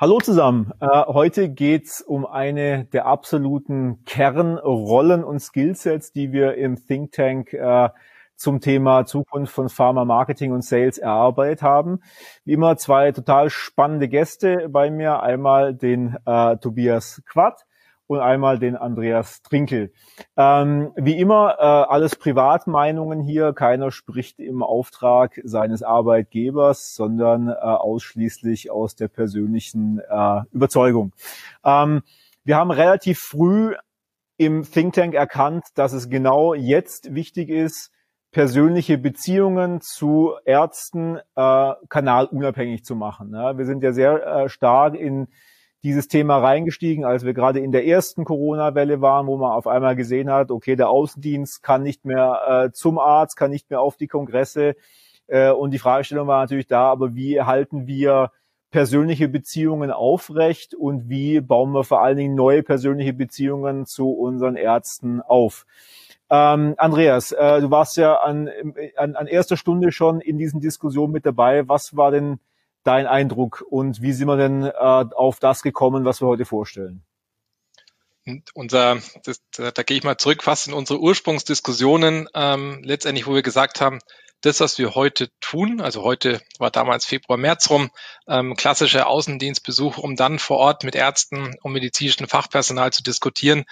Hallo zusammen. Äh, heute geht's um eine der absoluten Kernrollen und Skillsets, die wir im Think Tank äh, zum Thema Zukunft von Pharma Marketing und Sales erarbeitet haben. Wie immer zwei total spannende Gäste bei mir. Einmal den äh, Tobias Quatt und einmal den Andreas Trinkel. Ähm, wie immer, äh, alles Privatmeinungen hier. Keiner spricht im Auftrag seines Arbeitgebers, sondern äh, ausschließlich aus der persönlichen äh, Überzeugung. Ähm, wir haben relativ früh im Think Tank erkannt, dass es genau jetzt wichtig ist, persönliche Beziehungen zu Ärzten äh, kanalunabhängig zu machen. Ja, wir sind ja sehr äh, stark in dieses Thema reingestiegen, als wir gerade in der ersten Corona-Welle waren, wo man auf einmal gesehen hat, okay, der Außendienst kann nicht mehr äh, zum Arzt, kann nicht mehr auf die Kongresse. Äh, und die Fragestellung war natürlich da, aber wie erhalten wir persönliche Beziehungen aufrecht und wie bauen wir vor allen Dingen neue persönliche Beziehungen zu unseren Ärzten auf? Ähm, Andreas, äh, du warst ja an, an, an erster Stunde schon in diesen Diskussionen mit dabei. Was war denn dein Eindruck und wie sind wir denn äh, auf das gekommen, was wir heute vorstellen? unser, das, da gehe ich mal zurück fast in unsere Ursprungsdiskussionen, ähm, letztendlich, wo wir gesagt haben, das, was wir heute tun, also heute war damals Februar, März rum, ähm, klassischer Außendienstbesuch, um dann vor Ort mit Ärzten und medizinischem Fachpersonal zu diskutieren,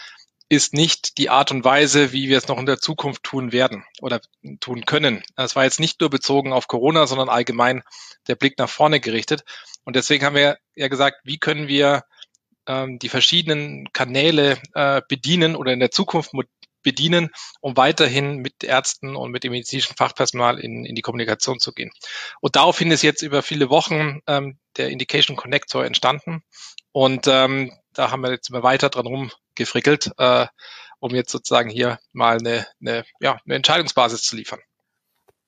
ist nicht die Art und Weise, wie wir es noch in der Zukunft tun werden oder tun können. Das war jetzt nicht nur bezogen auf Corona, sondern allgemein der Blick nach vorne gerichtet. Und deswegen haben wir ja gesagt, wie können wir ähm, die verschiedenen Kanäle äh, bedienen oder in der Zukunft bedienen, um weiterhin mit Ärzten und mit dem medizinischen Fachpersonal in, in die Kommunikation zu gehen. Und daraufhin ist jetzt über viele Wochen ähm, der Indication Connector entstanden. Und ähm, da haben wir jetzt immer weiter dran rumgefrickelt, äh, um jetzt sozusagen hier mal eine, eine, ja, eine Entscheidungsbasis zu liefern.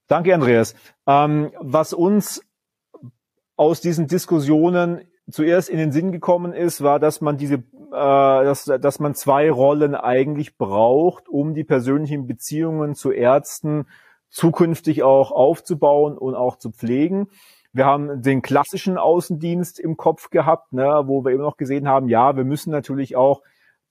Danke, Andreas. Ähm, was uns aus diesen Diskussionen zuerst in den Sinn gekommen ist, war, dass man diese, äh, dass, dass man zwei Rollen eigentlich braucht, um die persönlichen Beziehungen zu Ärzten zukünftig auch aufzubauen und auch zu pflegen. Wir haben den klassischen Außendienst im Kopf gehabt, ne, wo wir eben noch gesehen haben, ja, wir müssen natürlich auch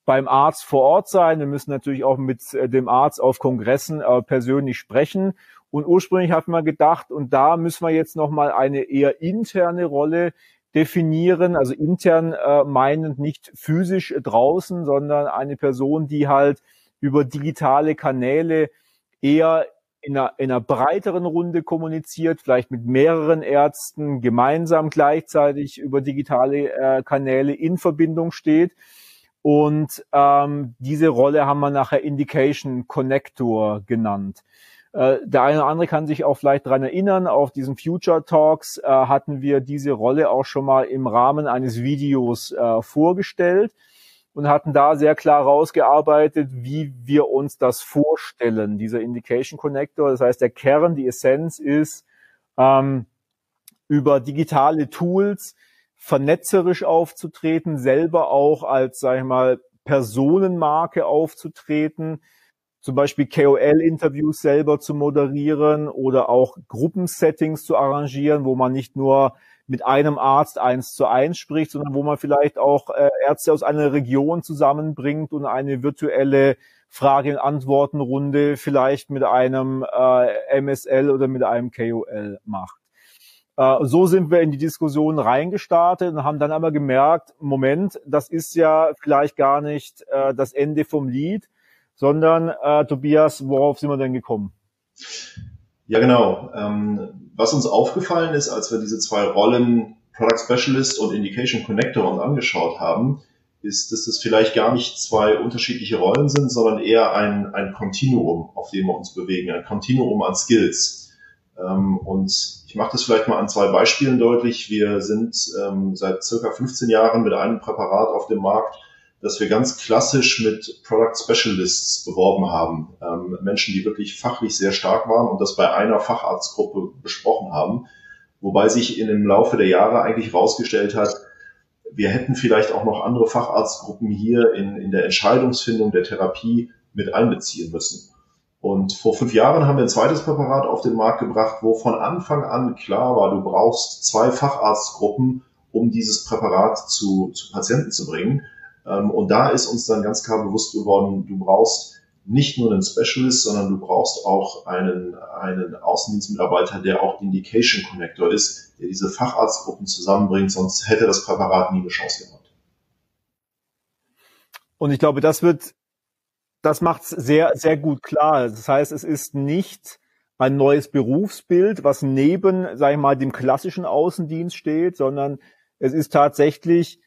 beim Arzt vor Ort sein, wir müssen natürlich auch mit äh, dem Arzt auf Kongressen äh, persönlich sprechen. Und ursprünglich hat man gedacht, und da müssen wir jetzt nochmal eine eher interne Rolle definieren, also intern äh, meinend nicht physisch draußen, sondern eine Person, die halt über digitale Kanäle eher in einer, in einer breiteren Runde kommuniziert, vielleicht mit mehreren Ärzten gemeinsam gleichzeitig über digitale äh, Kanäle in Verbindung steht. Und ähm, diese Rolle haben wir nachher Indication Connector genannt. Äh, der eine oder andere kann sich auch vielleicht dran erinnern, auf diesen Future Talks äh, hatten wir diese Rolle auch schon mal im Rahmen eines Videos äh, vorgestellt und hatten da sehr klar rausgearbeitet, wie wir uns das vorstellen, dieser Indication Connector. Das heißt, der Kern, die Essenz ist, ähm, über digitale Tools vernetzerisch aufzutreten, selber auch als, sag ich mal, Personenmarke aufzutreten, zum Beispiel KOL-Interviews selber zu moderieren oder auch Gruppensettings zu arrangieren, wo man nicht nur mit einem Arzt eins zu eins spricht, sondern wo man vielleicht auch äh, Ärzte aus einer Region zusammenbringt und eine virtuelle Frage- und Antwortenrunde vielleicht mit einem äh, MSL oder mit einem KOL macht. Äh, so sind wir in die Diskussion reingestartet und haben dann aber gemerkt, Moment, das ist ja vielleicht gar nicht äh, das Ende vom Lied, sondern äh, Tobias, worauf sind wir denn gekommen? Ja, genau. Ähm, was uns aufgefallen ist, als wir diese zwei Rollen Product Specialist und Indication Connector uns angeschaut haben, ist, dass es vielleicht gar nicht zwei unterschiedliche Rollen sind, sondern eher ein, ein Kontinuum, auf dem wir uns bewegen, ein Kontinuum an Skills. Ähm, und ich mache das vielleicht mal an zwei Beispielen deutlich. Wir sind ähm, seit circa 15 Jahren mit einem Präparat auf dem Markt, dass wir ganz klassisch mit Product Specialists beworben haben. Ähm, Menschen, die wirklich fachlich sehr stark waren und das bei einer Facharztgruppe besprochen haben. Wobei sich in dem Laufe der Jahre eigentlich herausgestellt hat, wir hätten vielleicht auch noch andere Facharztgruppen hier in, in der Entscheidungsfindung der Therapie mit einbeziehen müssen. Und vor fünf Jahren haben wir ein zweites Präparat auf den Markt gebracht, wo von Anfang an klar war, du brauchst zwei Facharztgruppen, um dieses Präparat zu, zu Patienten zu bringen. Ähm, und da ist uns dann ganz klar bewusst geworden, du brauchst nicht nur einen Specialist, sondern du brauchst auch einen, einen Außendienstmitarbeiter, der auch Indication Connector ist, der diese Facharztgruppen zusammenbringt, sonst hätte das Präparat nie eine Chance gehabt. Und ich glaube, das wird, das macht es sehr, sehr gut klar. Das heißt, es ist nicht ein neues Berufsbild, was neben, sag ich mal, dem klassischen Außendienst steht, sondern es ist tatsächlich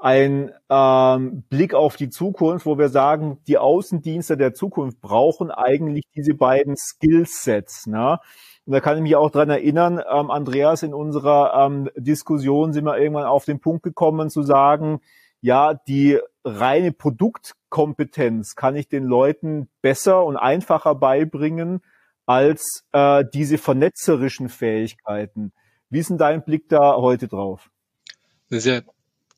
ein ähm, Blick auf die Zukunft, wo wir sagen, die Außendienste der Zukunft brauchen eigentlich diese beiden Skillsets. Ne? Und da kann ich mich auch dran erinnern, ähm, Andreas, in unserer ähm, Diskussion sind wir irgendwann auf den Punkt gekommen zu sagen, ja, die reine Produktkompetenz kann ich den Leuten besser und einfacher beibringen als äh, diese vernetzerischen Fähigkeiten. Wie ist denn dein Blick da heute drauf? Das ist ja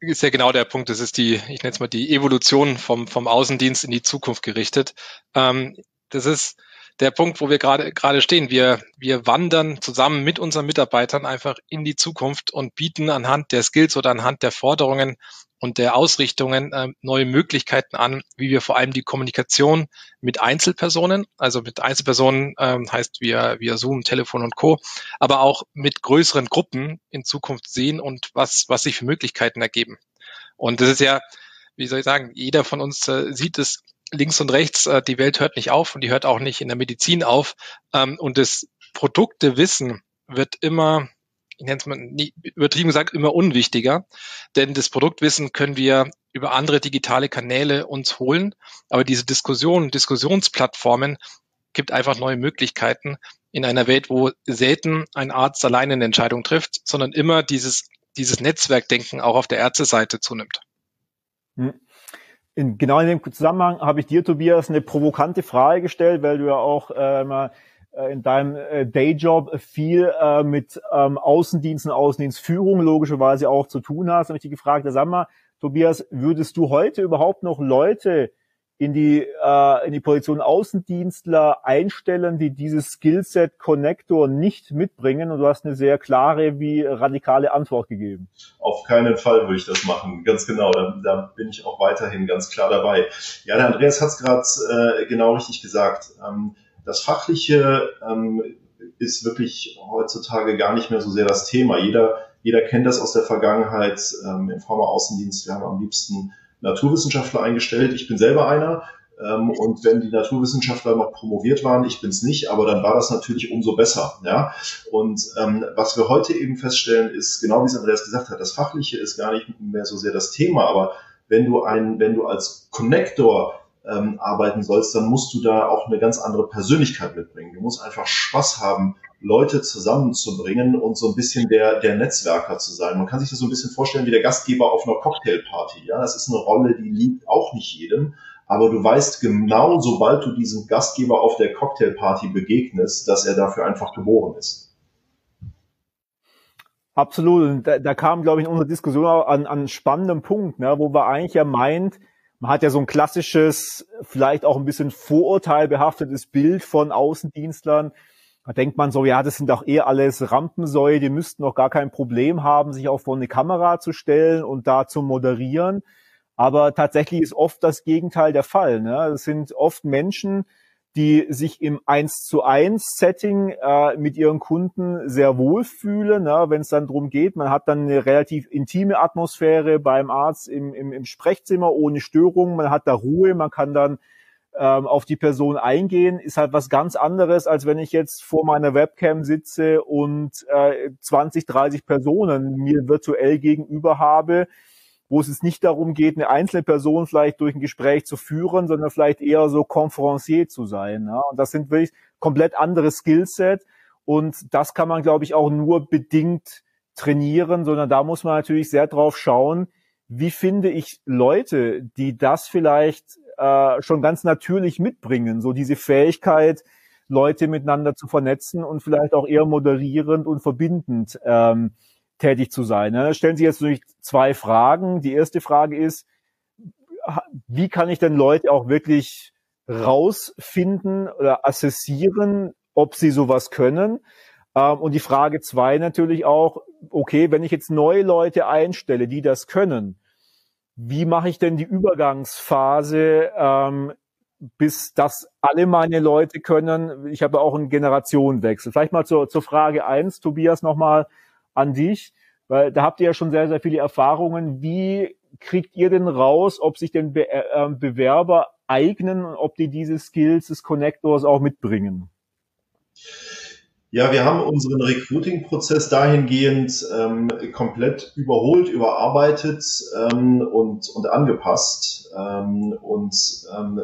ist ja genau der Punkt. Das ist die, ich nenne es mal die Evolution vom, vom Außendienst in die Zukunft gerichtet. Ähm, das ist der Punkt, wo wir gerade gerade stehen. Wir, wir wandern zusammen mit unseren Mitarbeitern einfach in die Zukunft und bieten anhand der Skills oder anhand der Forderungen und der Ausrichtungen äh, neue Möglichkeiten an, wie wir vor allem die Kommunikation mit Einzelpersonen, also mit Einzelpersonen ähm, heißt via, via Zoom, Telefon und Co., aber auch mit größeren Gruppen in Zukunft sehen und was, was sich für Möglichkeiten ergeben. Und das ist ja, wie soll ich sagen, jeder von uns äh, sieht es links und rechts, äh, die Welt hört nicht auf und die hört auch nicht in der Medizin auf. Ähm, und das Produktewissen wird immer ich nenne es mal nie, übertrieben gesagt, immer unwichtiger. Denn das Produktwissen können wir über andere digitale Kanäle uns holen. Aber diese Diskussion, Diskussionsplattformen gibt einfach neue Möglichkeiten in einer Welt, wo selten ein Arzt alleine eine Entscheidung trifft, sondern immer dieses, dieses Netzwerkdenken auch auf der Ärzteseite zunimmt. Hm. In, genau in dem Zusammenhang habe ich dir, Tobias, eine provokante Frage gestellt, weil du ja auch äh, mal in deinem äh, Dayjob viel äh, mit ähm, Außendiensten, Außendienstführung logischerweise auch zu tun hast. Und ich dich gefragt, sag mal, Tobias, würdest du heute überhaupt noch Leute in die, äh, in die Position Außendienstler einstellen, die dieses Skillset Connector nicht mitbringen? Und du hast eine sehr klare wie radikale Antwort gegeben. Auf keinen Fall würde ich das machen. Ganz genau. Da, da bin ich auch weiterhin ganz klar dabei. Ja, der Andreas hat es gerade äh, genau richtig gesagt. Ähm, das Fachliche ähm, ist wirklich heutzutage gar nicht mehr so sehr das Thema. Jeder, jeder kennt das aus der Vergangenheit ähm, im Pharma-Außendienst. Wir haben am liebsten Naturwissenschaftler eingestellt. Ich bin selber einer. Ähm, und wenn die Naturwissenschaftler noch promoviert waren, ich bin es nicht, aber dann war das natürlich umso besser. Ja? Und ähm, was wir heute eben feststellen, ist, genau wie es Andreas gesagt hat, das Fachliche ist gar nicht mehr so sehr das Thema, aber wenn du ein, wenn du als Connector ähm, arbeiten sollst, dann musst du da auch eine ganz andere Persönlichkeit mitbringen. Du musst einfach Spaß haben, Leute zusammenzubringen und so ein bisschen der, der Netzwerker zu sein. Man kann sich das so ein bisschen vorstellen wie der Gastgeber auf einer Cocktailparty. Ja, das ist eine Rolle, die liegt auch nicht jedem. Aber du weißt genau, sobald du diesem Gastgeber auf der Cocktailparty begegnest, dass er dafür einfach geboren ist. Absolut. Und da, da kam, glaube ich, in unserer Diskussion an, an einen spannenden Punkt, ne, wo wir eigentlich ja meint, man hat ja so ein klassisches, vielleicht auch ein bisschen vorurteilbehaftetes Bild von Außendienstlern. Da denkt man so, ja, das sind doch eh alles Rampensäue, die müssten doch gar kein Problem haben, sich auch vor eine Kamera zu stellen und da zu moderieren. Aber tatsächlich ist oft das Gegenteil der Fall. Ne? Das sind oft Menschen, die sich im 1 zu 1 Setting äh, mit ihren Kunden sehr wohlfühlen, ne, wenn es dann drum geht. Man hat dann eine relativ intime Atmosphäre beim Arzt im, im, im Sprechzimmer ohne Störung. Man hat da Ruhe, man kann dann ähm, auf die Person eingehen, ist halt was ganz anderes, als wenn ich jetzt vor meiner Webcam sitze und äh, 20, 30 Personen mir virtuell gegenüber habe wo es jetzt nicht darum geht, eine einzelne Person vielleicht durch ein Gespräch zu führen, sondern vielleicht eher so Conferencier zu sein. Ja? Und das sind wirklich komplett andere Skillset. Und das kann man, glaube ich, auch nur bedingt trainieren, sondern da muss man natürlich sehr drauf schauen, wie finde ich Leute, die das vielleicht äh, schon ganz natürlich mitbringen, so diese Fähigkeit, Leute miteinander zu vernetzen und vielleicht auch eher moderierend und verbindend ähm, tätig zu sein. Da stellen sich jetzt natürlich zwei Fragen. Die erste Frage ist, wie kann ich denn Leute auch wirklich rausfinden oder assessieren, ob sie sowas können? Ähm, und die Frage zwei natürlich auch, okay, wenn ich jetzt neue Leute einstelle, die das können, wie mache ich denn die Übergangsphase, ähm, bis das alle meine Leute können? Ich habe auch einen Generationenwechsel. Vielleicht mal zur, zur Frage eins, Tobias, nochmal an dich, weil da habt ihr ja schon sehr, sehr viele Erfahrungen. Wie kriegt ihr denn raus, ob sich denn Be äh, Bewerber eignen und ob die diese Skills des Connectors auch mitbringen? Ja, wir haben unseren Recruiting-Prozess dahingehend ähm, komplett überholt, überarbeitet ähm, und, und angepasst ähm, und ähm,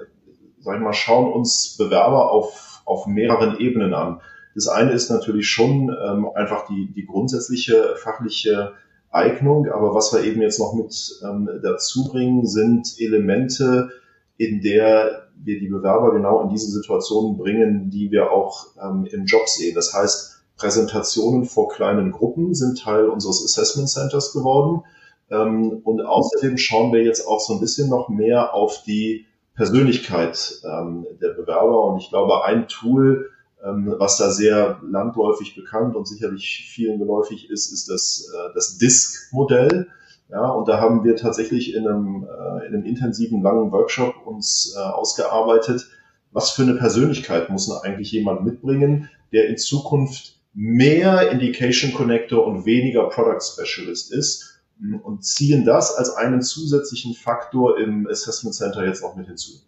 sag ich mal, schauen uns Bewerber auf, auf mehreren Ebenen an. Das eine ist natürlich schon ähm, einfach die, die grundsätzliche fachliche Eignung, aber was wir eben jetzt noch mit ähm, dazu bringen, sind Elemente, in der wir die Bewerber genau in diese Situationen bringen, die wir auch ähm, im Job sehen. Das heißt, Präsentationen vor kleinen Gruppen sind Teil unseres Assessment Centers geworden. Ähm, und außerdem schauen wir jetzt auch so ein bisschen noch mehr auf die Persönlichkeit ähm, der Bewerber. Und ich glaube, ein Tool, was da sehr landläufig bekannt und sicherlich vielen geläufig ist, ist das, äh, das DISC-Modell. Ja, und da haben wir tatsächlich in einem, äh, in einem intensiven, langen Workshop uns äh, ausgearbeitet, was für eine Persönlichkeit muss eigentlich jemand mitbringen, der in Zukunft mehr Indication Connector und weniger Product Specialist ist und ziehen das als einen zusätzlichen Faktor im Assessment Center jetzt auch mit hinzu.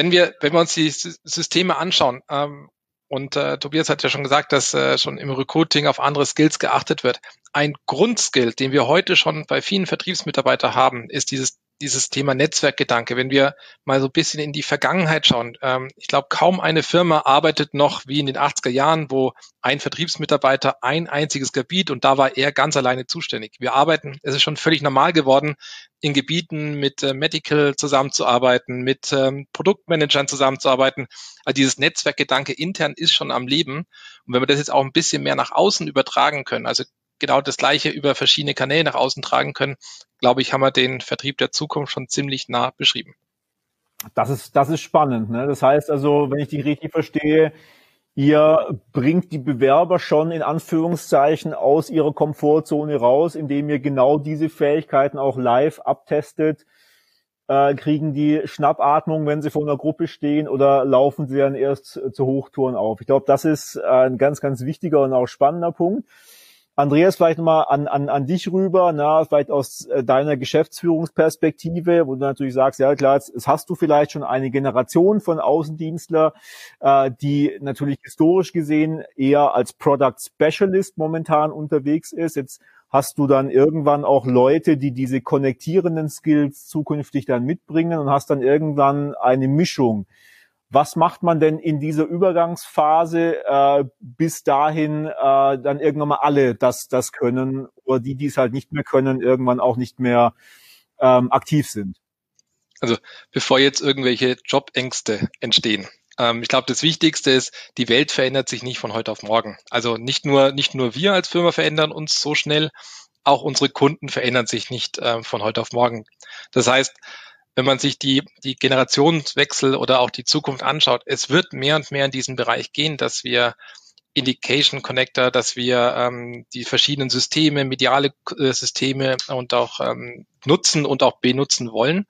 Wenn wir, wenn wir uns die Systeme anschauen, ähm, und äh, Tobias hat ja schon gesagt, dass äh, schon im Recruiting auf andere Skills geachtet wird. Ein Grundskill, den wir heute schon bei vielen Vertriebsmitarbeitern haben, ist dieses dieses Thema Netzwerkgedanke. Wenn wir mal so ein bisschen in die Vergangenheit schauen, ähm, ich glaube, kaum eine Firma arbeitet noch wie in den 80er Jahren, wo ein Vertriebsmitarbeiter ein einziges Gebiet und da war er ganz alleine zuständig. Wir arbeiten, es ist schon völlig normal geworden, in Gebieten mit äh, Medical zusammenzuarbeiten, mit ähm, Produktmanagern zusammenzuarbeiten. Also dieses Netzwerkgedanke intern ist schon am Leben. Und wenn wir das jetzt auch ein bisschen mehr nach außen übertragen können, also genau das Gleiche über verschiedene Kanäle nach außen tragen können, glaube ich, haben wir den Vertrieb der Zukunft schon ziemlich nah beschrieben. Das ist, das ist spannend. Ne? Das heißt also, wenn ich die richtig verstehe, ihr bringt die Bewerber schon in Anführungszeichen aus ihrer Komfortzone raus, indem ihr genau diese Fähigkeiten auch live abtestet. Äh, kriegen die Schnappatmung, wenn sie vor einer Gruppe stehen, oder laufen sie dann erst zu Hochtouren auf? Ich glaube, das ist ein ganz, ganz wichtiger und auch spannender Punkt. Andreas, vielleicht nochmal an, an, an dich rüber, na, vielleicht aus äh, deiner Geschäftsführungsperspektive, wo du natürlich sagst, ja klar, jetzt, hast du vielleicht schon eine Generation von Außendienstler, äh, die natürlich historisch gesehen eher als Product Specialist momentan unterwegs ist. Jetzt hast du dann irgendwann auch Leute, die diese konnektierenden Skills zukünftig dann mitbringen und hast dann irgendwann eine Mischung was macht man denn in dieser Übergangsphase, äh, bis dahin äh, dann irgendwann mal alle das, das können oder die, die es halt nicht mehr können, irgendwann auch nicht mehr ähm, aktiv sind? Also bevor jetzt irgendwelche Jobängste entstehen. Ähm, ich glaube, das Wichtigste ist, die Welt verändert sich nicht von heute auf morgen. Also nicht nur, nicht nur wir als Firma verändern uns so schnell, auch unsere Kunden verändern sich nicht äh, von heute auf morgen. Das heißt, wenn man sich die, die Generationswechsel oder auch die Zukunft anschaut, es wird mehr und mehr in diesen Bereich gehen, dass wir Indication Connector, dass wir ähm, die verschiedenen Systeme, mediale äh, Systeme und auch ähm, nutzen und auch benutzen wollen.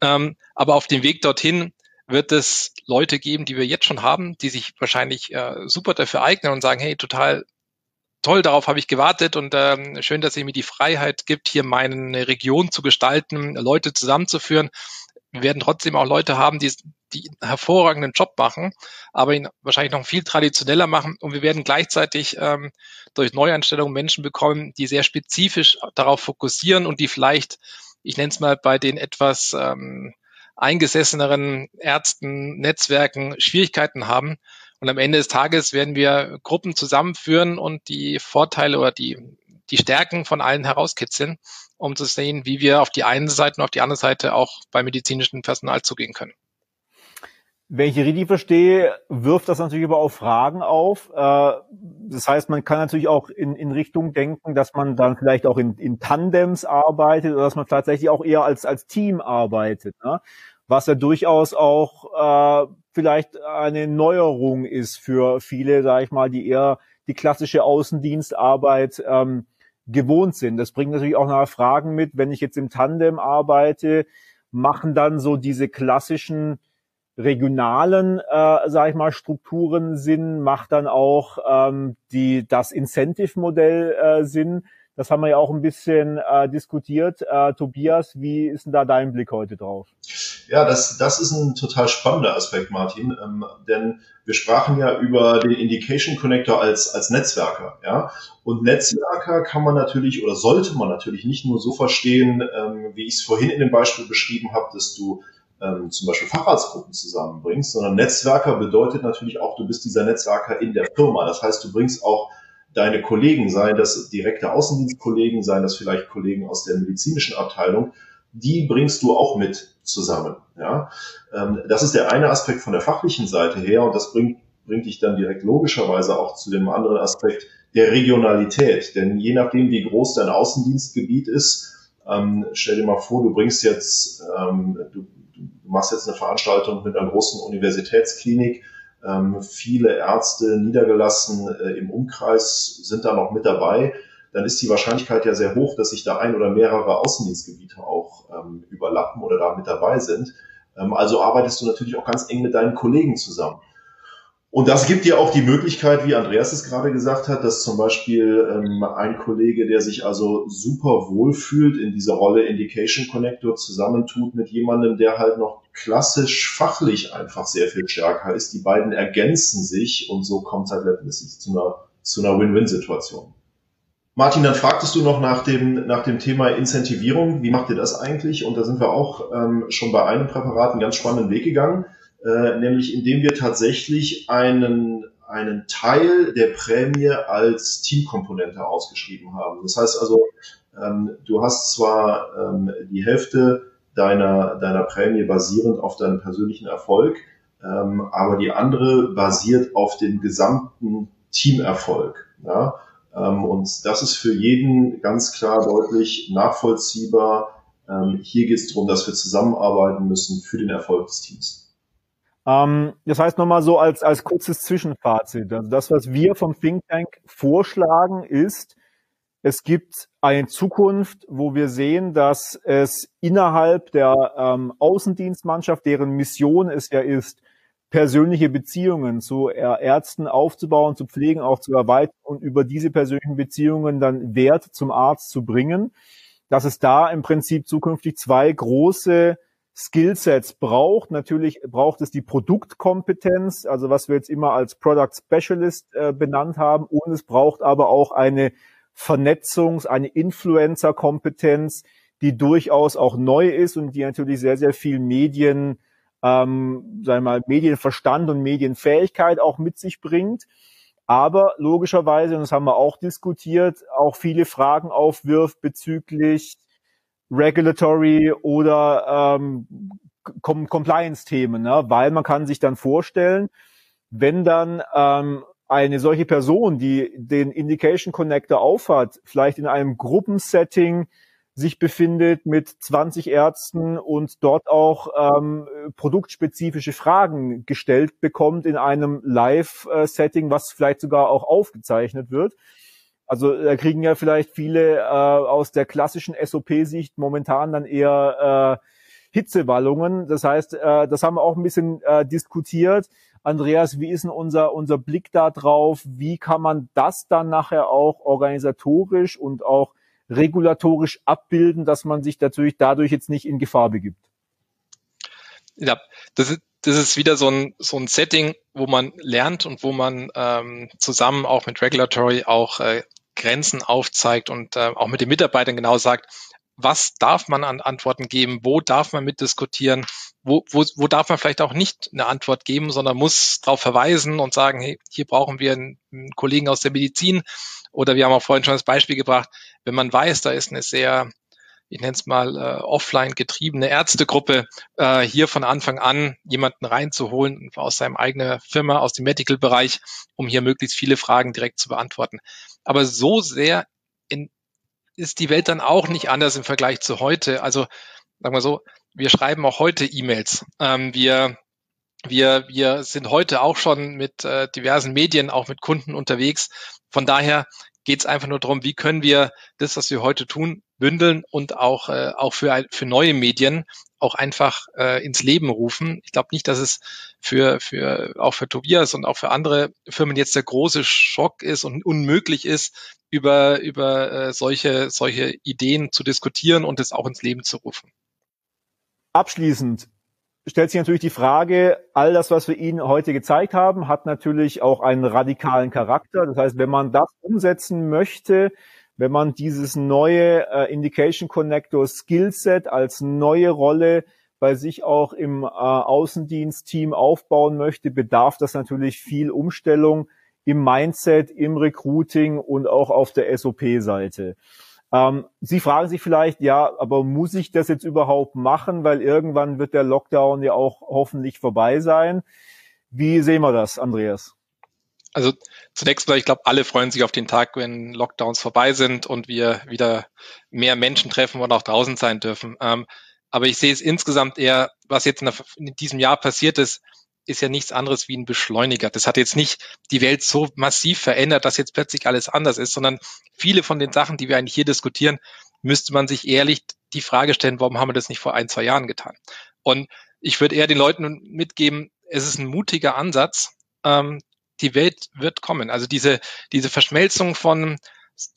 Ähm, aber auf dem Weg dorthin wird es Leute geben, die wir jetzt schon haben, die sich wahrscheinlich äh, super dafür eignen und sagen, hey, total toll, darauf habe ich gewartet und ähm, schön, dass ihr mir die Freiheit gibt, hier meine Region zu gestalten, Leute zusammenzuführen. Wir werden trotzdem auch Leute haben, die, die einen hervorragenden Job machen, aber ihn wahrscheinlich noch viel traditioneller machen. Und wir werden gleichzeitig ähm, durch Neueinstellungen Menschen bekommen, die sehr spezifisch darauf fokussieren und die vielleicht, ich nenne es mal, bei den etwas ähm, eingesesseneren Ärzten, Netzwerken Schwierigkeiten haben, und am Ende des Tages werden wir Gruppen zusammenführen und die Vorteile oder die, die Stärken von allen herauskitzeln, um zu sehen, wie wir auf die eine Seite und auf die andere Seite auch bei medizinischem Personal zugehen können. Wenn ich richtig verstehe, wirft das natürlich aber auch Fragen auf. Äh, das heißt, man kann natürlich auch in, in Richtung denken, dass man dann vielleicht auch in, in Tandems arbeitet oder dass man tatsächlich auch eher als, als Team arbeitet. Ne? Was ja durchaus auch äh, vielleicht eine Neuerung ist für viele, sage ich mal, die eher die klassische Außendienstarbeit ähm, gewohnt sind. Das bringt natürlich auch nachher Fragen mit, wenn ich jetzt im Tandem arbeite, machen dann so diese klassischen regionalen, äh, sage ich mal, Strukturen Sinn, macht dann auch ähm, die das Incentive-Modell äh, Sinn. Das haben wir ja auch ein bisschen äh, diskutiert. Äh, Tobias, wie ist denn da dein Blick heute drauf? Ja, das, das ist ein total spannender Aspekt, Martin, ähm, denn wir sprachen ja über den Indication Connector als, als Netzwerker. Ja? Und Netzwerker kann man natürlich oder sollte man natürlich nicht nur so verstehen, ähm, wie ich es vorhin in dem Beispiel beschrieben habe, dass du ähm, zum Beispiel Facharztgruppen zusammenbringst, sondern Netzwerker bedeutet natürlich auch, du bist dieser Netzwerker in der Firma. Das heißt, du bringst auch deine Kollegen, seien das direkte Außendienstkollegen, seien das vielleicht Kollegen aus der medizinischen Abteilung, die bringst du auch mit zusammen. Ja? Ähm, das ist der eine Aspekt von der fachlichen Seite her und das bringt, bringt dich dann direkt logischerweise auch zu dem anderen Aspekt der Regionalität. Denn je nachdem, wie groß dein Außendienstgebiet ist, ähm, stell dir mal vor, du bringst jetzt, ähm, du du machst jetzt eine Veranstaltung mit einer großen Universitätsklinik, ähm, viele Ärzte niedergelassen äh, im Umkreis sind da noch mit dabei, dann ist die Wahrscheinlichkeit ja sehr hoch, dass sich da ein oder mehrere Außendienstgebiete auch ähm, überlappen oder da mit dabei sind. Ähm, also arbeitest du natürlich auch ganz eng mit deinen Kollegen zusammen. Und das gibt dir auch die Möglichkeit, wie Andreas es gerade gesagt hat, dass zum Beispiel ähm, ein Kollege, der sich also super wohl fühlt in dieser Rolle Indication Connector, zusammentut mit jemandem, der halt noch klassisch fachlich einfach sehr viel stärker ist. Die beiden ergänzen sich und so kommt es halt letztendlich zu einer, zu einer Win-Win-Situation. Martin, dann fragtest du noch nach dem, nach dem Thema Incentivierung. Wie macht ihr das eigentlich? Und da sind wir auch ähm, schon bei einem Präparat einen ganz spannenden Weg gegangen äh, nämlich indem wir tatsächlich einen, einen Teil der Prämie als Teamkomponente ausgeschrieben haben. Das heißt also, ähm, du hast zwar ähm, die Hälfte deiner, deiner Prämie basierend auf deinem persönlichen Erfolg, ähm, aber die andere basiert auf dem gesamten Teamerfolg. Ja? Ähm, und das ist für jeden ganz klar deutlich nachvollziehbar. Ähm, hier geht es darum, dass wir zusammenarbeiten müssen für den Erfolg des Teams. Ähm, das heißt nochmal so als, als kurzes Zwischenfazit. Also das, was wir vom Think Tank vorschlagen, ist, es gibt eine Zukunft, wo wir sehen, dass es innerhalb der ähm, Außendienstmannschaft, deren Mission es ja ist, persönliche Beziehungen zu Ärzten aufzubauen, zu pflegen, auch zu erweitern und über diese persönlichen Beziehungen dann Wert zum Arzt zu bringen, dass es da im Prinzip zukünftig zwei große Skillsets braucht. Natürlich braucht es die Produktkompetenz, also was wir jetzt immer als Product Specialist äh, benannt haben. Und es braucht aber auch eine Vernetzungs-, eine Influencer-Kompetenz, die durchaus auch neu ist und die natürlich sehr, sehr viel Medien, ähm, wir mal, Medienverstand und Medienfähigkeit auch mit sich bringt. Aber logischerweise, und das haben wir auch diskutiert, auch viele Fragen aufwirft bezüglich Regulatory oder ähm, Com Compliance-Themen, ne? weil man kann sich dann vorstellen, wenn dann ähm, eine solche Person, die den Indication Connector aufhat, vielleicht in einem Gruppensetting sich befindet mit 20 Ärzten und dort auch ähm, produktspezifische Fragen gestellt bekommt in einem Live-Setting, was vielleicht sogar auch aufgezeichnet wird, also da kriegen ja vielleicht viele äh, aus der klassischen SOP-Sicht momentan dann eher äh, Hitzewallungen. Das heißt, äh, das haben wir auch ein bisschen äh, diskutiert. Andreas, wie ist denn unser, unser Blick da drauf? Wie kann man das dann nachher auch organisatorisch und auch regulatorisch abbilden, dass man sich natürlich dadurch jetzt nicht in Gefahr begibt? Ja, das ist, das ist wieder so ein, so ein Setting, wo man lernt und wo man ähm, zusammen auch mit Regulatory auch äh, Grenzen aufzeigt und äh, auch mit den Mitarbeitern genau sagt, was darf man an Antworten geben, wo darf man mitdiskutieren, wo, wo, wo darf man vielleicht auch nicht eine Antwort geben, sondern muss darauf verweisen und sagen, hey, hier brauchen wir einen, einen Kollegen aus der Medizin oder wir haben auch vorhin schon das Beispiel gebracht, wenn man weiß, da ist eine sehr ich nenne es mal äh, offline getriebene Ärztegruppe, äh, hier von Anfang an jemanden reinzuholen aus seinem eigenen Firma, aus dem Medical-Bereich, um hier möglichst viele Fragen direkt zu beantworten. Aber so sehr in, ist die Welt dann auch nicht anders im Vergleich zu heute. Also sagen wir so, wir schreiben auch heute E-Mails. Ähm, wir wir, wir sind heute auch schon mit äh, diversen Medien, auch mit Kunden unterwegs. Von daher geht es einfach nur darum, wie können wir das, was wir heute tun, bündeln und auch, äh, auch für, für neue Medien auch einfach äh, ins Leben rufen. Ich glaube nicht, dass es für, für auch für Tobias und auch für andere Firmen jetzt der große Schock ist und unmöglich ist, über, über äh, solche, solche Ideen zu diskutieren und es auch ins Leben zu rufen. Abschließend, stellt sich natürlich die Frage, all das, was wir Ihnen heute gezeigt haben, hat natürlich auch einen radikalen Charakter. Das heißt, wenn man das umsetzen möchte, wenn man dieses neue äh, Indication Connector Skillset als neue Rolle bei sich auch im äh, Außendienst-Team aufbauen möchte, bedarf das natürlich viel Umstellung im Mindset, im Recruiting und auch auf der SOP-Seite. Ähm, Sie fragen sich vielleicht, ja, aber muss ich das jetzt überhaupt machen, weil irgendwann wird der Lockdown ja auch hoffentlich vorbei sein. Wie sehen wir das, Andreas? Also zunächst mal, ich glaube, alle freuen sich auf den Tag, wenn Lockdowns vorbei sind und wir wieder mehr Menschen treffen und auch draußen sein dürfen. Ähm, aber ich sehe es insgesamt eher, was jetzt in, in diesem Jahr passiert ist, ist ja nichts anderes wie ein Beschleuniger. Das hat jetzt nicht die Welt so massiv verändert, dass jetzt plötzlich alles anders ist, sondern viele von den Sachen, die wir eigentlich hier diskutieren, müsste man sich ehrlich die Frage stellen, warum haben wir das nicht vor ein, zwei Jahren getan? Und ich würde eher den Leuten mitgeben, es ist ein mutiger Ansatz. Ähm, die Welt wird kommen. Also diese, diese Verschmelzung von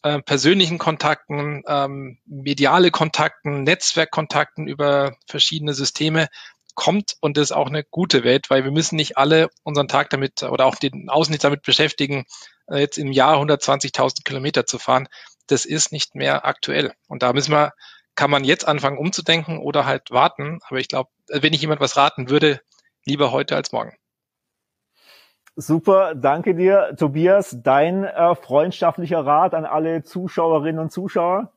äh, persönlichen Kontakten, ähm, mediale Kontakten, Netzwerkkontakten über verschiedene Systeme, kommt und ist auch eine gute Welt, weil wir müssen nicht alle unseren Tag damit oder auch den Außendienst damit beschäftigen, äh, jetzt im Jahr 120.000 Kilometer zu fahren. Das ist nicht mehr aktuell. Und da müssen wir, kann man jetzt anfangen umzudenken oder halt warten. Aber ich glaube, wenn ich jemand was raten würde, lieber heute als morgen. Super, danke dir, Tobias. Dein äh, freundschaftlicher Rat an alle Zuschauerinnen und Zuschauer?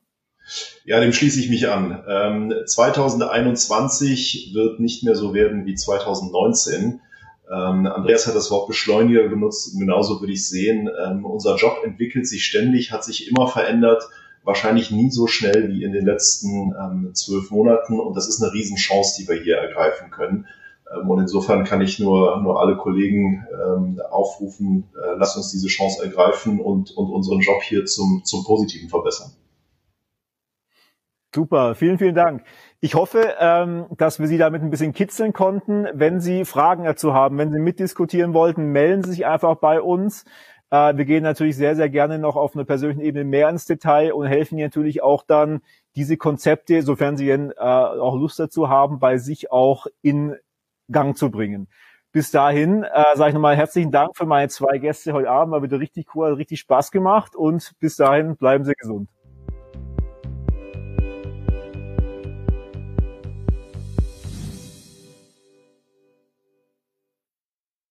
Ja, dem schließe ich mich an. Ähm, 2021 wird nicht mehr so werden wie 2019. Ähm, Andreas hat das Wort Beschleuniger genutzt, genauso würde ich sehen. Ähm, unser Job entwickelt sich ständig, hat sich immer verändert, wahrscheinlich nie so schnell wie in den letzten ähm, zwölf Monaten und das ist eine Riesenchance, die wir hier ergreifen können. Ähm, und insofern kann ich nur, nur alle Kollegen ähm, aufrufen, äh, lasst uns diese Chance ergreifen und, und unseren Job hier zum, zum Positiven verbessern. Super, vielen, vielen Dank. Ich hoffe, ähm, dass wir Sie damit ein bisschen kitzeln konnten. Wenn Sie Fragen dazu haben, wenn Sie mitdiskutieren wollten, melden Sie sich einfach bei uns. Äh, wir gehen natürlich sehr, sehr gerne noch auf einer persönlichen Ebene mehr ins Detail und helfen Ihnen natürlich auch dann, diese Konzepte, sofern Sie denn, äh, auch Lust dazu haben, bei sich auch in Gang zu bringen. Bis dahin äh, sage ich nochmal herzlichen Dank für meine zwei Gäste heute Abend. War wieder richtig cool, richtig Spaß gemacht und bis dahin bleiben Sie gesund.